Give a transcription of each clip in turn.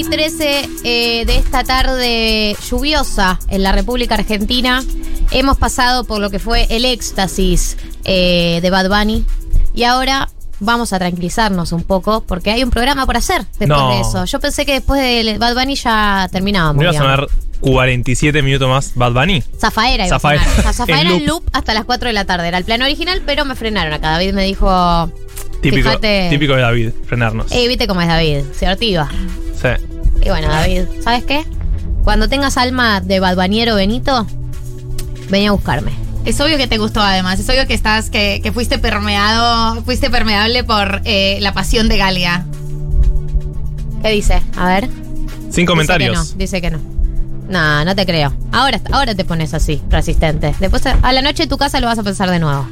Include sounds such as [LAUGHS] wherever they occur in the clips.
y 13 eh, de esta tarde lluviosa en la República Argentina. Hemos pasado por lo que fue el éxtasis eh, de Bad Bunny. Y ahora vamos a tranquilizarnos un poco porque hay un programa por hacer después No. de eso. Yo pensé que después de Bad Bunny ya terminábamos. ¿No iba a sonar 47 minutos más Bad Bunny? Zafaera iba Zafaera. [LAUGHS] a sonar. O sea, Zafaera En en loop. loop hasta las 4 de la tarde. Era el plan original, pero me frenaron acá. David me dijo. Típico, Fíjate. típico de David, frenarnos. Eh, viste cómo es David, se ortiva. Sí. Y bueno, David, ¿sabes qué? Cuando tengas alma de badbaniero Benito, ven a buscarme. Es obvio que te gustó además, es obvio que estás, que, que fuiste permeado, fuiste permeable por eh, la pasión de Galia. ¿Qué dice? A ver. Sin Dice comentarios. que no. Dice que no. No, no te creo. Ahora, ahora te pones así, resistente. Después a la noche en tu casa lo vas a pensar de nuevo.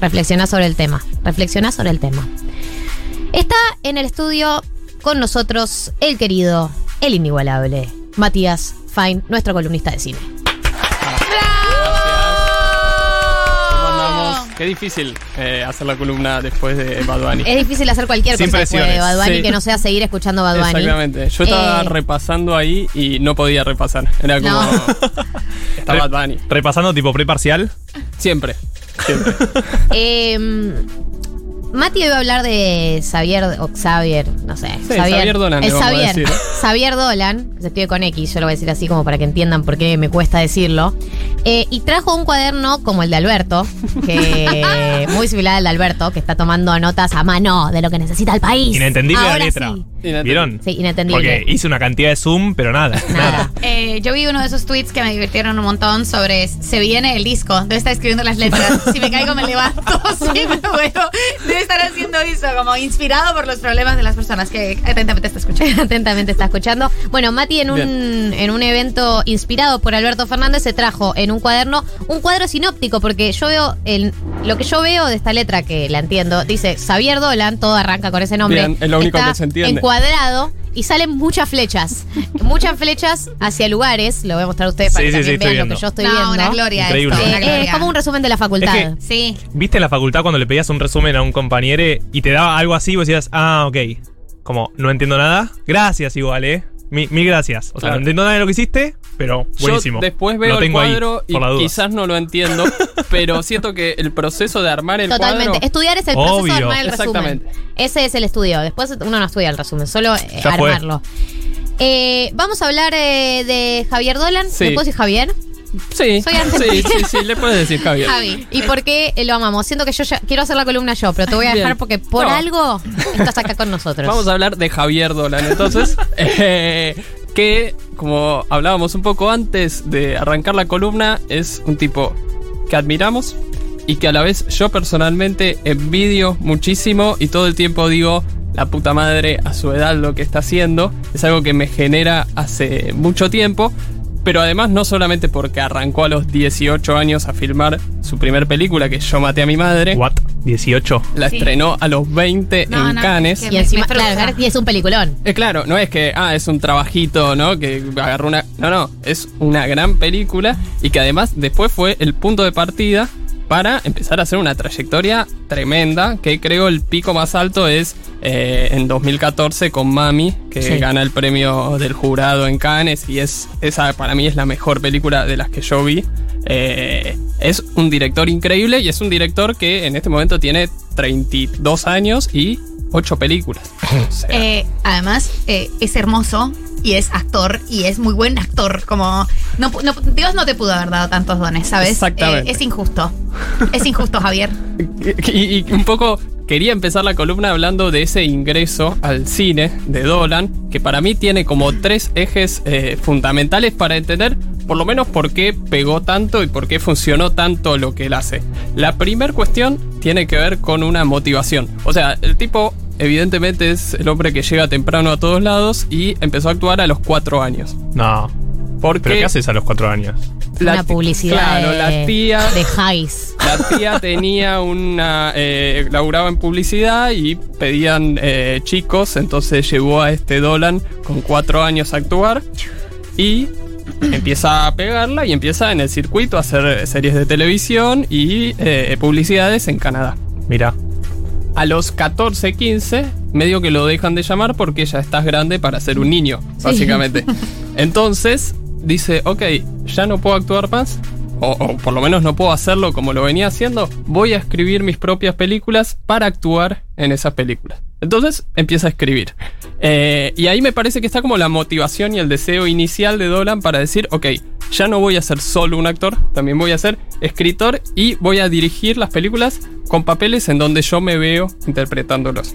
Reflexiona sobre el tema. Reflexiona sobre el tema. Está en el estudio con nosotros el querido, el inigualable, Matías Fine, nuestro columnista de cine. Qué difícil eh, hacer la columna después de Bad Bunny. Es difícil hacer cualquier Sin cosa después de. Bad Bunny Sí. que no sea seguir escuchando Bad Bunny. Exactamente. Yo estaba Eh, repasando ahí y no podía repasar. Era como. No. [LAUGHS] Está Re- Bad Bunny. Repasando tipo preparcial. Siempre. [LAUGHS] Siempre. Eh, Mati iba a hablar de Xavier, o Xavier, no sé. Sí, Xavier Dolan, le vamos a Xavier. decir. Xavier Dolan, que se escribe con X, yo lo voy a decir así como para que entiendan por qué me cuesta decirlo. Eh, y trajo un cuaderno como el de Alberto, que [LAUGHS] muy similar al de Alberto, que está tomando notas a mano de lo que necesita el país. Inentendible Ahora la letra. sí. Inentendible. ¿Vieron? Sí, inentendible. Porque hice una cantidad de zoom, pero nada. Nada. Eh, yo vi uno de esos tweets que me divirtieron un montón sobre se viene el disco, debe estar escribiendo las letras. [LAUGHS] Si me caigo me levanto, [LAUGHS] si me muevo, debe estar haciendo eso, como inspirado por los problemas de las personas que atentamente está escuchando. Atentamente está escuchando. Bueno, Mati en un, Bien. en un evento inspirado por Alberto Fernández se trajo en un cuaderno un cuadro sinóptico, porque yo veo el, lo que yo veo de esta letra, que la entiendo, dice Xavier Dolan, todo arranca con ese nombre. Bien, es lo único está que se entiende. Encuadrado y salen muchas flechas. muchas flechas hacia lugares. Lo voy a mostrar a ustedes para Sí, que sí, vean lo que yo estoy no, viendo. una gloria Increíble. esto, Eh, una es gloria. como un resumen de la facultad. Es Sí. ¿Viste en la facultad cuando le pedías un resumen a un compañero y te daba algo así y vos decías, ah, ok. Como, no entiendo nada. Gracias igual, eh. Mi- Mil gracias. O sea, Claro. no entiendo nada de lo que hiciste, pero buenísimo. Yo después veo Lo el cuadro y por la duda. quizás no lo entiendo, [LAUGHS] pero siento que el proceso de armar el Totalmente. cuadro. Estudiar es el proceso de Obvio. armar el resumen. Exactamente. Ese es el estudio. Después uno no estudia el resumen, solo eh, armarlo. Eh, vamos a hablar eh, de Javier Dolan. Sí. ¿Le puedo decir Javier? Sí, Soy sí, sí, sí, le puedes decir Javier. Javi. ¿Y por qué lo amamos? Siento que yo ya quiero hacer la columna yo, pero te voy a dejar Bien. porque por No. algo estás acá con nosotros. Vamos a hablar de Javier Dolan, entonces. [LAUGHS] eh, que, como hablábamos un poco antes de arrancar la columna, es un tipo que admiramos y que a la vez yo personalmente envidio muchísimo y todo el tiempo digo. La puta madre a su edad lo que está haciendo es algo que me genera hace mucho tiempo, pero además no solamente porque arrancó a los 18 años a filmar su primer película que yo maté a mi madre, What? 18. la Sí. estrenó a los 20 No, en no, Cannes. es que y encima, claro, y es un peliculón. Eh, claro, no es que, ah, es un trabajito, ¿no? Que agarró una... No, no, es una gran película y que además después fue el punto de partida para empezar a hacer una trayectoria tremenda, que creo el pico más alto es eh, en 2014 con Mami, que Sí. gana el premio del jurado en Cannes y es esa para mí es la mejor película de las que yo vi. Eh, es un director increíble y es un director que en este momento tiene 32 años y 8 películas. [LAUGHS] O sea, Eh, además, eh, es hermoso y es actor y es muy buen actor. Como no, pu- no- Dios no te pudo haber dado tantos dones, ¿sabes? Exactamente. Eh, es injusto. Es injusto, [LAUGHS] Javier. Y, y un poco quería empezar la columna hablando de ese ingreso al cine de Dolan, que para mí tiene como tres ejes eh, fundamentales para entender por lo menos por qué pegó tanto y por qué funcionó tanto lo que él hace. La primera cuestión tiene que ver con una motivación. O sea, el tipo evidentemente es el hombre que llega temprano a todos lados y empezó a actuar a los cuatro años. No. Porque ¿Pero qué haces a los cuatro años? la una publicidad Claro, de, la tía de Highs. La tía [LAUGHS] tenía una. Eh, laburaba en publicidad y pedían eh, chicos, entonces llevó a este Dolan con cuatro años a actuar y empieza a pegarla y empieza en el circuito a hacer series de televisión y eh, publicidades en Canadá. Mira. A los 14, 15 medio que lo dejan de llamar porque ya estás grande para ser un niño, básicamente. [LAUGHS] Entonces, dice, ok, ya no puedo actuar más, o, o por lo menos no puedo hacerlo como lo venía haciendo, voy a escribir mis propias películas para actuar en esas películas. Entonces empieza a escribir. Eh, y ahí me parece que está como la motivación y el deseo inicial de Dolan para decir, ok, ya no voy a ser solo un actor, también voy a ser escritor y voy a dirigir las películas con papeles en donde yo me veo interpretándolos.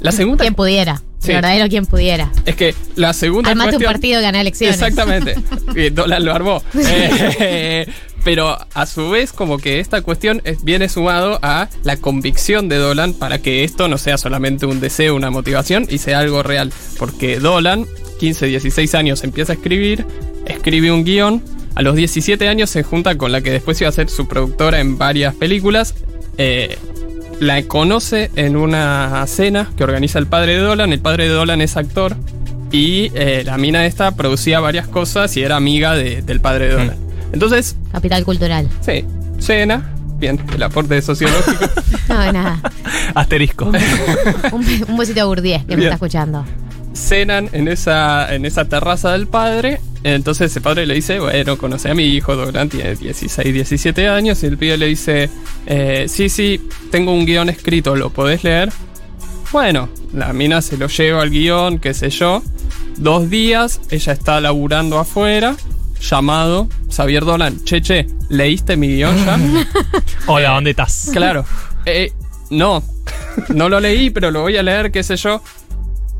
La segunda... Quien pudiera. Sí. Verdadero quien pudiera. Es que la segunda Armate un cuestión- partido y ganar elecciones. Exactamente. [LAUGHS] Dolan lo armó. [LAUGHS] Eh, pero a su vez, como que esta cuestión es- viene sumado a la convicción de Dolan para que esto no sea solamente un deseo, una motivación y sea algo real. Porque Dolan, 15, 16 años, empieza a escribir, escribe un guion. A los 17 años se junta con la que después iba a ser su productora en varias películas. Eh, la conoce en una cena que organiza el padre de Dolan. El padre de Dolan es actor. Y eh, la mina esta producía varias cosas y era amiga de- del padre de Dolan. Entonces, Capital cultural. sí, cena. Bien, el aporte sociológico. [LAUGHS] No, nada. Asterisco. Un, un besito a Bourdieu que me está escuchando. cenan en esa, en esa terraza del padre. Entonces el padre le dice, bueno, conoce a mi hijo, Dolan tiene 16, 17 años. Y el pibe le dice, eh, sí, sí, tengo un guion escrito, ¿lo podés leer? Bueno, la mina se lo lleva al guion, qué sé yo. Dos días, ella está laburando afuera, llamado Xavier Dolan. Che, che, ¿leíste mi guion ya? [LAUGHS] Hola, ¿dónde estás? Claro. Eh, no, no lo leí, pero lo voy a leer, qué sé yo.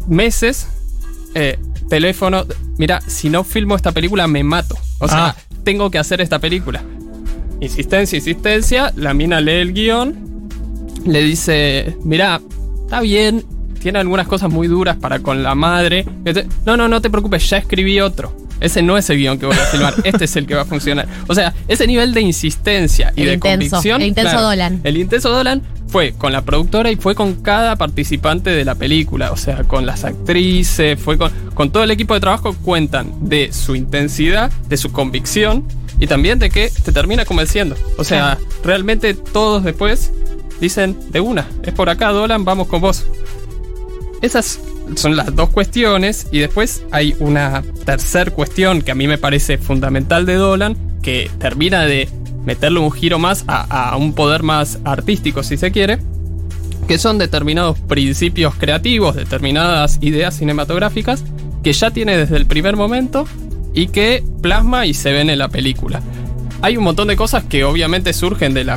Meses, eh, teléfono. Mira, si no filmo esta película, me mato. O sea, Ah. tengo que hacer esta película. Insistencia, insistencia. La mina lee el guion. Le dice: Mira, está bien. Tiene algunas cosas muy duras para con la madre. Dice, No, no, no te preocupes, ya escribí otro. Ese no es el guion que voy a filmar, [LAUGHS] este es el que va a funcionar. O sea, ese nivel de insistencia y El de intenso, convicción. el intenso Dolan. El intenso Dolan fue con la productora y fue con cada participante de la película. O sea, con las actrices, fue con, con todo el equipo de trabajo. Cuentan de su intensidad, de su convicción y también de que te termina convenciendo. O sea, realmente todos después dicen de una, es por acá, Dolan, vamos con vos. Esas son las dos cuestiones y después hay una tercer cuestión que a mí me parece fundamental de Dolan, que termina de meterle un giro más a, a un poder más artístico, si se quiere, que son determinados principios creativos, determinadas ideas cinematográficas, que ya tiene desde el primer momento y que plasma y se ven en la película. Hay un montón de cosas que obviamente surgen del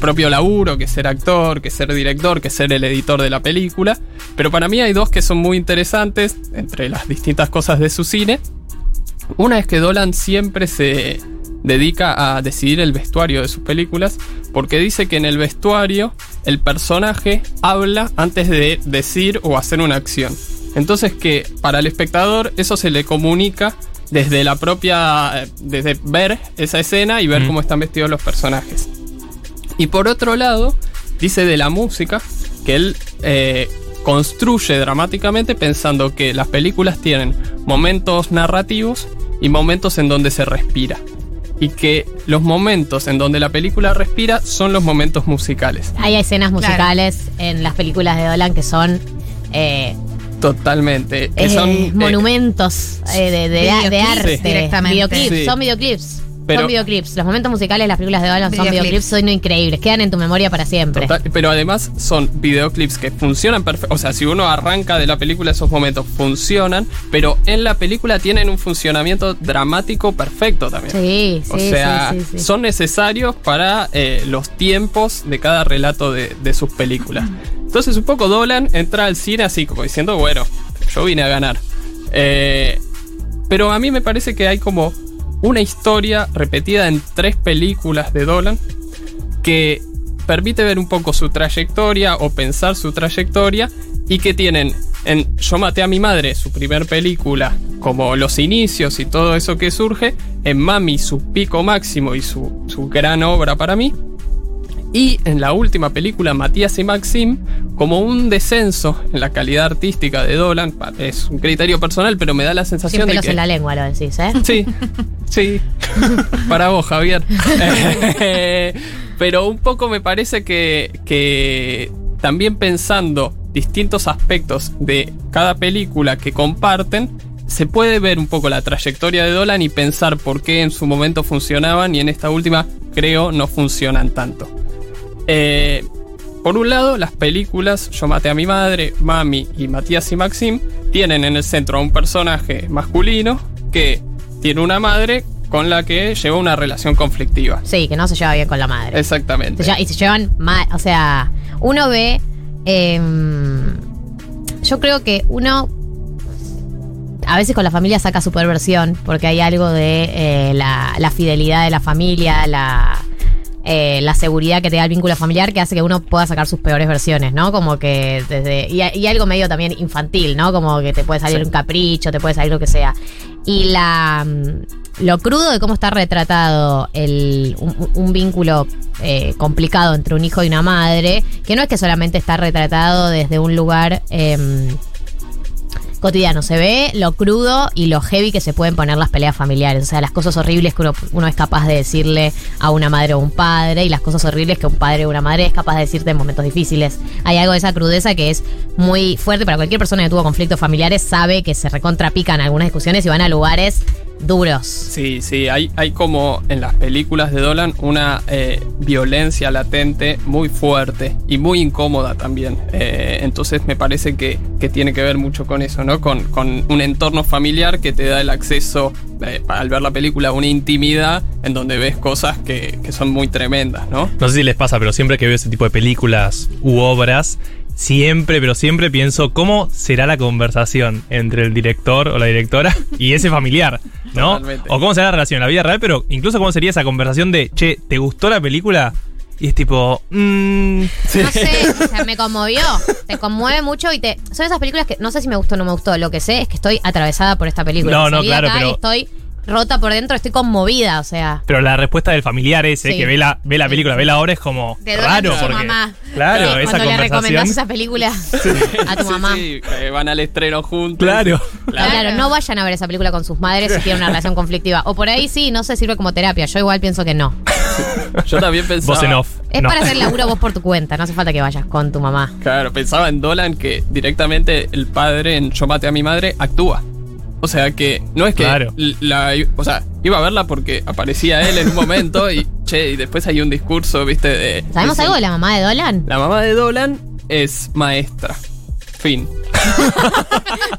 propio laburo, que ser actor, que ser director, que ser el editor de la película, pero para mí hay dos que son muy interesantes entre las distintas cosas de su cine. Una es que Dolan siempre se dedica a decidir el vestuario de sus películas, porque dice que en el vestuario el personaje habla antes de decir o hacer una acción. Entonces que para el espectador eso se le comunica desde la propia, eh, desde ver esa escena y ver Mm. cómo están vestidos los personajes. Y por otro lado, dice de la música que él eh, construye dramáticamente pensando que las películas tienen momentos narrativos y momentos en donde se respira. Y que los momentos en donde la película respira son los momentos musicales. Hay escenas musicales en las películas de Dolan que son eh, Totalmente. Que eh, son, eh, monumentos eh, de, de- arte. directamente. Videoclips, Sí. son videoclips. Pero- son videoclips. Los momentos musicales de las películas de Dolan son Videoclips. videoclips, son increíbles. Quedan en tu memoria para siempre. Total, pero además son videoclips que funcionan perfecto. O sea, si uno arranca de la película, esos momentos funcionan, pero en la película tienen un funcionamiento dramático perfecto también. Sí, sí, o sea, sí, sí, sí. son necesarios para eh, los tiempos de cada relato de, de sus películas. Entonces, un poco Dolan entra al cine así, como diciendo, bueno, yo vine a ganar. Eh, pero a mí me parece que hay como una historia repetida en tres películas de Dolan que permite ver un poco su trayectoria o pensar su trayectoria y que tienen en Yo maté a mi madre, su primer película, como los inicios y todo eso que surge, en Mami su pico máximo y su, su gran obra para mí, y en la última película, Matías y Maxim, como un descenso en la calidad artística de Dolan, es un criterio personal, pero me da la Sin sensación de pelos que... en la lengua lo decís, ¿eh? Sí, sí. [LAUGHS] Para vos, Javier. [LAUGHS] Pero un poco me parece que, que también pensando distintos aspectos de cada película que comparten, se puede ver un poco la trayectoria de Dolan y pensar por qué en su momento funcionaban y en esta última creo no funcionan tanto. Eh, por un lado, las películas Yo maté a mi madre, Mami y Matías y Maxim tienen en el centro a un personaje masculino que tiene una madre con la que lleva una relación conflictiva. Sí, que no se lleva bien con la madre. Exactamente. Se y se llevan mal. O sea, uno ve. em, yo creo que uno. A veces con la familia saca su perversión, porque hay algo de eh, la, la fidelidad de la familia, la, eh, la seguridad que te da el vínculo familiar que hace que uno pueda sacar sus peores versiones, ¿no? Como que desde. Y, y algo medio también infantil, ¿no? Como que te puede salir Sí. un capricho, te puede salir lo que sea. Y la. mm, Lo crudo de cómo está retratado el, un, un vínculo eh, complicado entre un hijo y una madre, que no es que solamente está retratado desde un lugar em, cotidiano, se ve lo crudo y lo heavy que se pueden poner las peleas familiares, o sea, las cosas horribles que uno, uno es capaz de decirle a una madre o un padre y las cosas horribles que un padre o una madre es capaz de decirte en momentos difíciles. Hay algo de esa crudeza que es muy fuerte para cualquier persona que tuvo conflictos familiares, sabe que se recontrapican algunas discusiones y van a lugares duros. Sí, sí, hay, hay como en las películas de Dolan una eh, violencia latente muy fuerte y muy incómoda también. Eh, entonces me parece que, que tiene que ver mucho con eso, ¿no? Con, con un entorno familiar que te da el acceso, eh, al ver la película, a una intimidad en donde ves cosas que, que son muy tremendas, ¿no? No sé si les pasa, pero siempre que veo ese tipo de películas u obras, siempre, pero siempre pienso cómo será la conversación entre el director o la directora y ese familiar, ¿no? Totalmente. O cómo será la relación en la vida real, pero incluso cómo sería esa conversación de, che, ¿te gustó la película? Y es tipo, mmm, No sé, o sea, [LAUGHS] me conmovió. Te conmueve mucho y te. Son esas películas que no sé si me gustó o no me gustó. Lo que sé es que estoy atravesada por esta película. No, no, claro, acá pero- y estoy rota por dentro, estoy conmovida, o sea. pero la respuesta del familiar ese Sí. que ve la, ve la película, ve la obra es como De raro porque mamá. claro, Sí, esa cuando le conversación. recomendás esa película [LAUGHS] a tu mamá. sí, eh, van al estreno juntos. Claro. Claro. no vayan a ver esa película con sus madres si tienen una relación conflictiva. O por ahí sí, no se sirve como terapia. Yo igual pienso que no. Yo también pensaba. Voz en off. Es No. para hacer laburo [LAUGHS] vos por tu cuenta. No hace falta que vayas con tu mamá. Claro, pensaba en Dolan que directamente el padre en Yo maté a mi madre actúa. O sea que no es que Claro. la o sea, iba a verla porque aparecía él en un momento y [LAUGHS] che, y después hay un discurso, ¿viste? De, ¿Sabemos de- algo de la mamá de Dolan? La mamá de Dolan es maestra. Fin.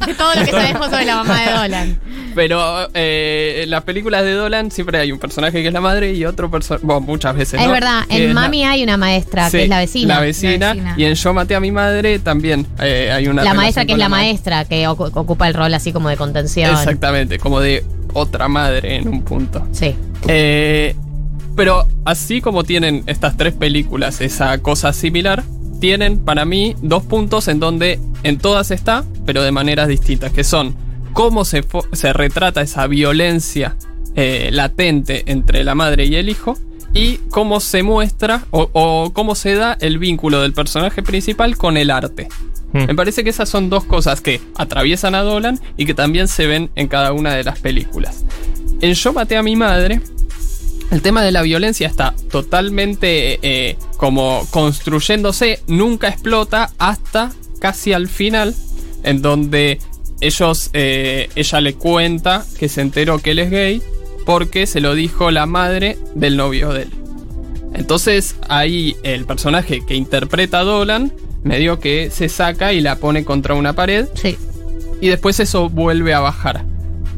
De todo lo que sabemos sobre la mamá de Dolan. Pero eh, en las películas de Dolan siempre hay un personaje que es la madre y otro personaje. Bueno, muchas veces. Es ¿no? verdad, en la- Mami hay una maestra Sí, que es la vecina. La vecina. La vecina. Y en Yo maté a mi madre también eh, hay una. La maestra que es la ma- maestra, que ocu- ocupa el rol así como de contención. Exactamente, como de otra madre en un punto. Sí. Eh, pero así como tienen estas tres películas esa cosa similar, tienen para mí dos puntos en donde en todas está, pero de maneras distintas, que son cómo se, se retrata esa violencia eh, latente entre la madre y el hijo, y cómo se muestra o, o cómo se da el vínculo del personaje principal con el arte. Hmm. Me parece que esas son dos cosas que atraviesan a Dolan y que también se ven en cada una de las películas. En Yo maté a mi madre, el tema de la violencia está totalmente eh, como construyéndose, nunca explota hasta casi al final, en donde ellos, eh, ella le cuenta que se enteró que él es gay porque se lo dijo la madre del novio de él. Entonces ahí el personaje que interpreta a Dolan medio que se saca y la pone contra una pared Sí. y después eso vuelve a bajar.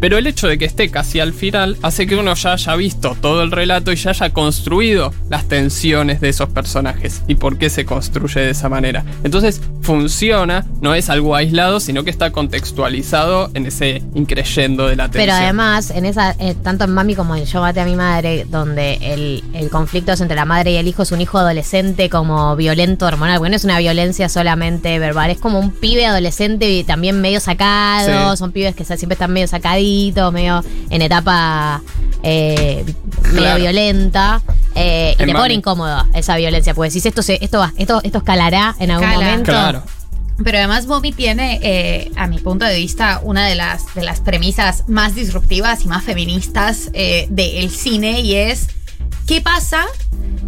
Pero el hecho de que esté casi al final hace que uno ya haya visto todo el relato y ya haya construido las tensiones de esos personajes y por qué se construye de esa manera. Entonces funciona, no es algo aislado, sino que está contextualizado en ese increyendo de la tensión. Pero además, en esa, eh, tanto en Mami como en Yo maté a mi madre, donde el, el conflicto es entre la madre y el hijo, es un hijo adolescente como violento hormonal, porque no es una violencia solamente verbal, es como un pibe adolescente y también medio sacado, Sí. son pibes que siempre están medio sacaditos, medio en etapa eh, medio violenta. eh, y te pone incómodo esa violencia, porque decís esto se, esto va, esto, esto escalará en algún momento. Claro. Pero además Bobby tiene, eh, a mi punto de vista, una de las, de las premisas más disruptivas y más feministas eh, del cine y es, ¿qué pasa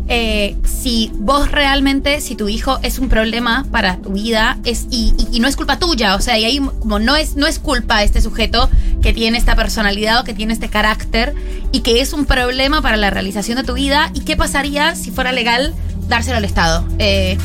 eh, si vos realmente, si tu hijo es un problema para tu vida es, y, y- y no es culpa tuya, o sea, y ahí como no es, no es culpa de este sujeto que tiene esta personalidad o que tiene este carácter y que es un problema para la realización de tu vida, ¿y qué pasaría si fuera legal dárselo al Estado? Eh,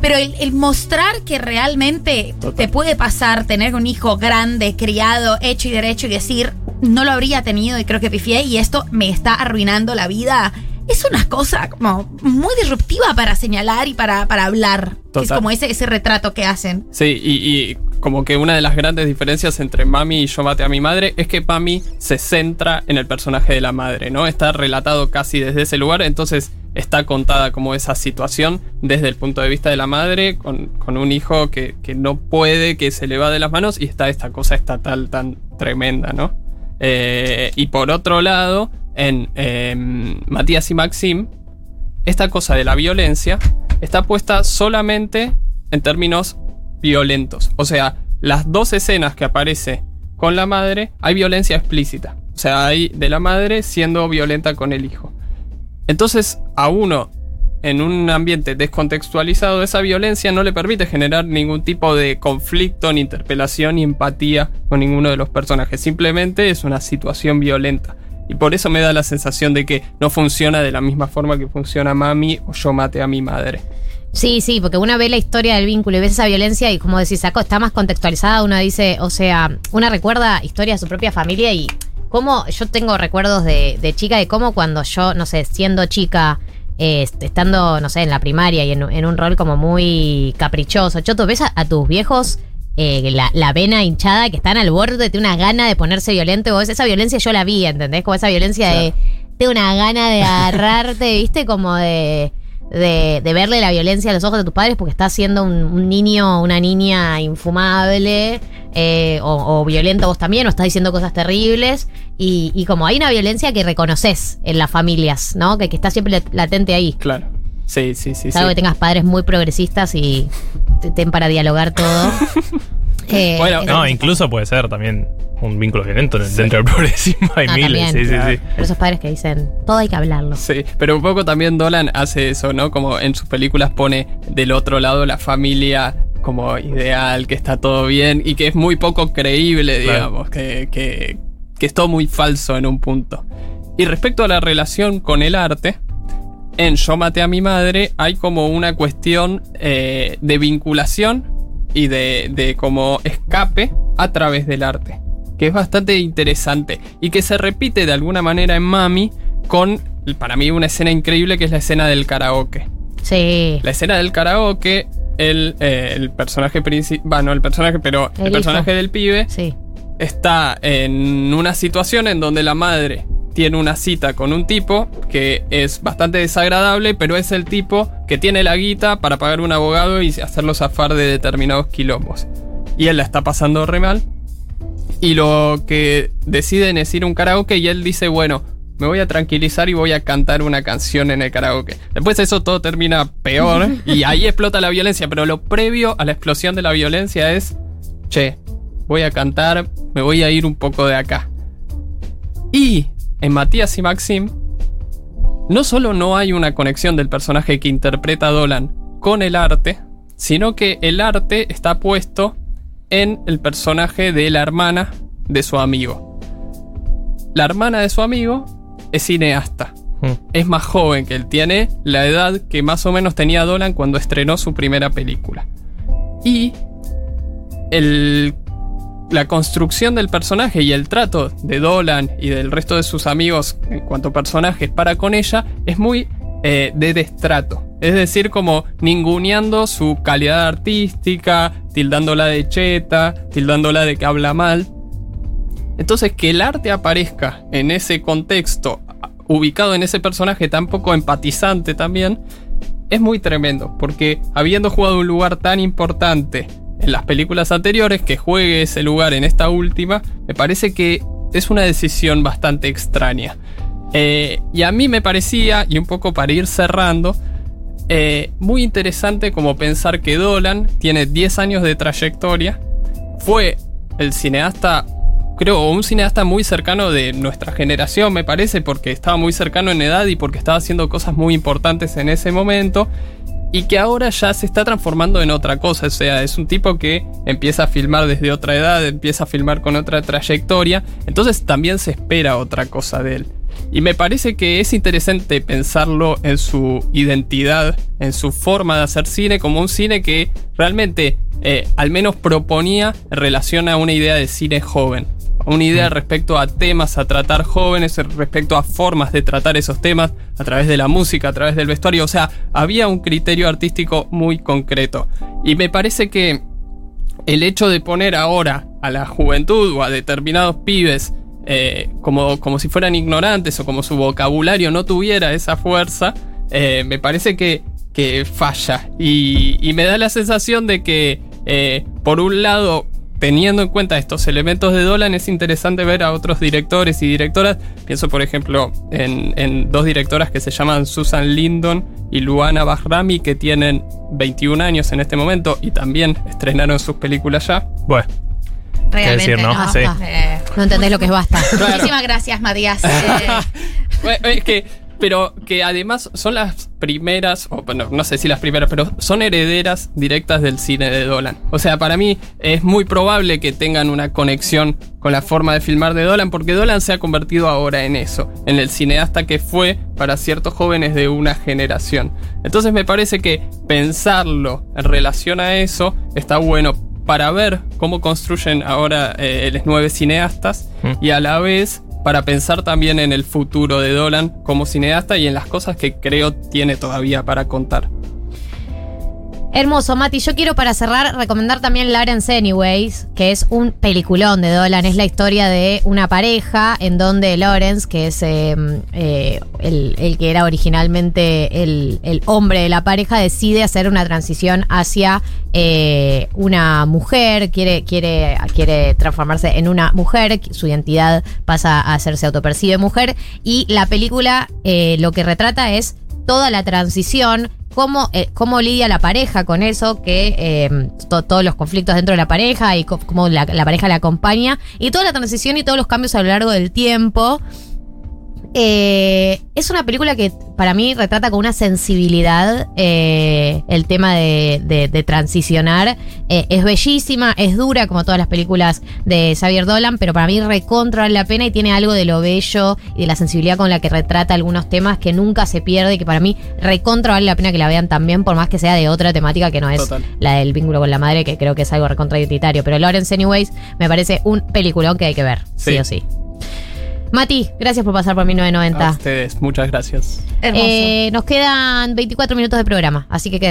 pero el, el mostrar que realmente te puede pasar tener un hijo grande, criado, hecho y derecho y decir, no lo habría tenido y creo que pifié y esto me está arruinando la vida, es una cosa como muy disruptiva para señalar y para, para hablar. Es como ese, ese retrato que hacen. Sí, y, y como que una de las grandes diferencias entre Mami y Yo maté a mi madre es que Mami se centra en el personaje de la madre, ¿no? Está relatado casi desde ese lugar, entonces está contada como esa situación desde el punto de vista de la madre con, con un hijo que, que no puede, que se le va de las manos y está esta cosa estatal tan tremenda, ¿no? Eh, y por otro lado, en em, Matías y Maxim, esta cosa de la violencia está puesta solamente en términos violentos. O sea, las dos escenas que aparece con la madre, hay violencia explícita. O sea, hay de la madre siendo violenta con el hijo. Entonces, a uno, en un ambiente descontextualizado, esa violencia no le permite generar ningún tipo de conflicto, ni interpelación, ni empatía con ninguno de los personajes. Simplemente es una situación violenta. Y por eso me da la sensación de que no funciona de la misma forma que funciona Mami o Yo maté a mi madre. Sí, sí, porque uno ve la historia del vínculo y ves esa violencia y como decís, saco, está más contextualizada, uno dice, o sea, una recuerda historia de su propia familia y cómo yo tengo recuerdos de, de chica de cómo cuando yo, no sé, siendo chica, eh, estando, no sé, en la primaria y en, en un rol como muy caprichoso, yo tú ves a, a tus viejos eh, la, la vena hinchada que están al borde de una gana de ponerse violento, vos esa violencia yo la vi, ¿entendés? Como esa violencia de, de una gana de agarrarte, [LAUGHS] ¿viste? Como de de, de verle la violencia a los ojos de tus padres porque estás siendo un, un niño o una niña infumable eh, o, o violento vos también o estás diciendo cosas terribles y, y como hay una violencia que reconoces en las familias, ¿no? Que, que está siempre lat- latente ahí. Claro. Sí, sí, sí. Salvo sí. que tengas padres muy progresistas y te ten para dialogar todo. [LAUGHS] Eh, Bueno, No, incluso puede ser también un vínculo violento dentro del progresismo. Hay Ah, miles, también. sí, sí, sí. Pero esos padres que dicen, todo hay que hablarlo. Sí, pero un poco también Dolan hace eso, ¿no? Como en sus películas pone del otro lado la familia como ideal, que está todo bien y que es muy poco creíble, Claro. digamos, que, que, que es todo muy falso en un punto. Y respecto a la relación con el arte, en Yo maté a mi madre hay como una cuestión eh, de vinculación y de, de como escape a través del arte, que es bastante interesante y que se repite de alguna manera en Mami con, para mí, una escena increíble que es la escena del karaoke. Sí. La escena del karaoke, el, eh, el personaje principal, bueno, el personaje, pero el, El personaje hijo. del pibe Sí. está en una situación en donde la madre tiene una cita con un tipo que es bastante desagradable, pero es el tipo que tiene la guita para pagar un abogado y hacerlo zafar de determinados quilombos. Y él la está pasando re mal. Y lo que deciden es ir a un karaoke y él dice, bueno, me voy a tranquilizar y voy a cantar una canción en el karaoke. Después eso todo termina peor [LAUGHS] y ahí explota la violencia, pero lo previo a la explosión de la violencia es, che, voy a cantar, me voy a ir un poco de acá. Y en Matías y Maxim, no solo no hay una conexión del personaje que interpreta a Dolan con el arte, sino que el arte está puesto en el personaje de la hermana de su amigo. La hermana de su amigo es cineasta. Mm. Es más joven que él, tiene la edad que más o menos tenía Dolan cuando estrenó su primera película. Y el, la construcción del personaje y el trato de Dolan y del resto de sus amigos en cuanto a personajes para con ella es muy eh, de destrato. Es decir, como ninguneando su calidad artística, tildándola de cheta, tildándola de que habla mal. Entonces, que el arte aparezca en ese contexto, ubicado en ese personaje tan poco empatizante también, es muy tremendo, porque habiendo jugado un lugar tan importante en las películas anteriores, que juegue ese lugar en esta última, me parece que es una decisión bastante extraña. Eh, y a mí me parecía, y un poco para ir cerrando, eh, muy interesante como pensar que Dolan tiene 10 años de trayectoria, fue el cineasta creo, un cineasta muy cercano de nuestra generación, me parece, porque estaba muy cercano en edad y porque estaba haciendo cosas muy importantes en ese momento. Y que ahora ya se está transformando en otra cosa. O sea, es un tipo que empieza a filmar desde otra edad, empieza a filmar con otra trayectoria. Entonces también se espera otra cosa de él. Y me parece que es interesante pensarlo en su identidad, en su forma de hacer cine, como un cine que realmente eh, al menos proponía en relación a una idea de cine joven una idea respecto a temas a tratar jóvenes, respecto a formas de tratar esos temas a través de la música, a través del vestuario. O sea, había un criterio artístico muy concreto. Y me parece que el hecho de poner ahora a la juventud o a determinados pibes eh, como, como si fueran ignorantes o como su vocabulario no tuviera esa fuerza, eh, me parece que, que falla. Y, me da la sensación de que, eh, por un lado, teniendo en cuenta estos elementos de Dolan, es interesante ver a otros directores y directoras. Pienso, por ejemplo, en, en dos directoras que se llaman Susan Lindon y Luana Bahrami, que tienen 21 años en este momento y también estrenaron sus películas ya. Bueno. Realmente, decir, ¿no? no, Sí. eh, No entendés lo que es basta. [LAUGHS] Claro. Muchísimas gracias, Matías. [LAUGHS] Eh, Bueno, es que, pero que además son las primeras, o bueno, no sé si las primeras, pero son herederas directas del cine de Dolan. O sea, para mí es muy probable que tengan una conexión con la forma de filmar de Dolan, porque Dolan se ha convertido ahora en eso, en el cineasta que fue para ciertos jóvenes de una generación. Entonces me parece que pensarlo en relación a eso está bueno para ver cómo construyen ahora eh, los nueve cineastas Mm. y a la vez para pensar también en el futuro de Dolan como cineasta y en las cosas que creo tiene todavía para contar. Hermoso, Mati. Yo quiero para cerrar recomendar también Lawrence Anyways, que es un peliculón de Dolan. Es la historia de una pareja en donde Lawrence, que es eh, eh, el, el que era originalmente el, el hombre de la pareja, decide hacer una transición hacia eh, una mujer, quiere, quiere, quiere transformarse en una mujer, su identidad pasa a hacerse autopercibe mujer. Y la película eh, lo que retrata es toda la transición, cómo, eh, cómo lidia la pareja con eso, que eh, to- todos los conflictos dentro de la pareja y cómo la pareja la acompaña, y toda la transición y todos los cambios a lo largo del tiempo. Eh, es una película que para mí retrata con una sensibilidad eh, el tema de, de- de transicionar. Eh, es bellísima, es dura como todas las películas de Xavier Dolan, pero para mí recontra vale la pena y tiene algo de lo bello y de la sensibilidad con la que retrata algunos temas que nunca se pierde y que para mí recontra vale la pena que la vean también, por más que sea de otra temática que no es Total. la del vínculo con la madre, que creo que es algo recontra identitario. Pero Lawrence Anyways me parece un peliculón que hay que ver, sí, Sí. o sí. Mati, gracias por pasar por A 1990. ustedes, muchas gracias. hermoso. Eh, nos quedan 24 minutos de programa, así que quédense.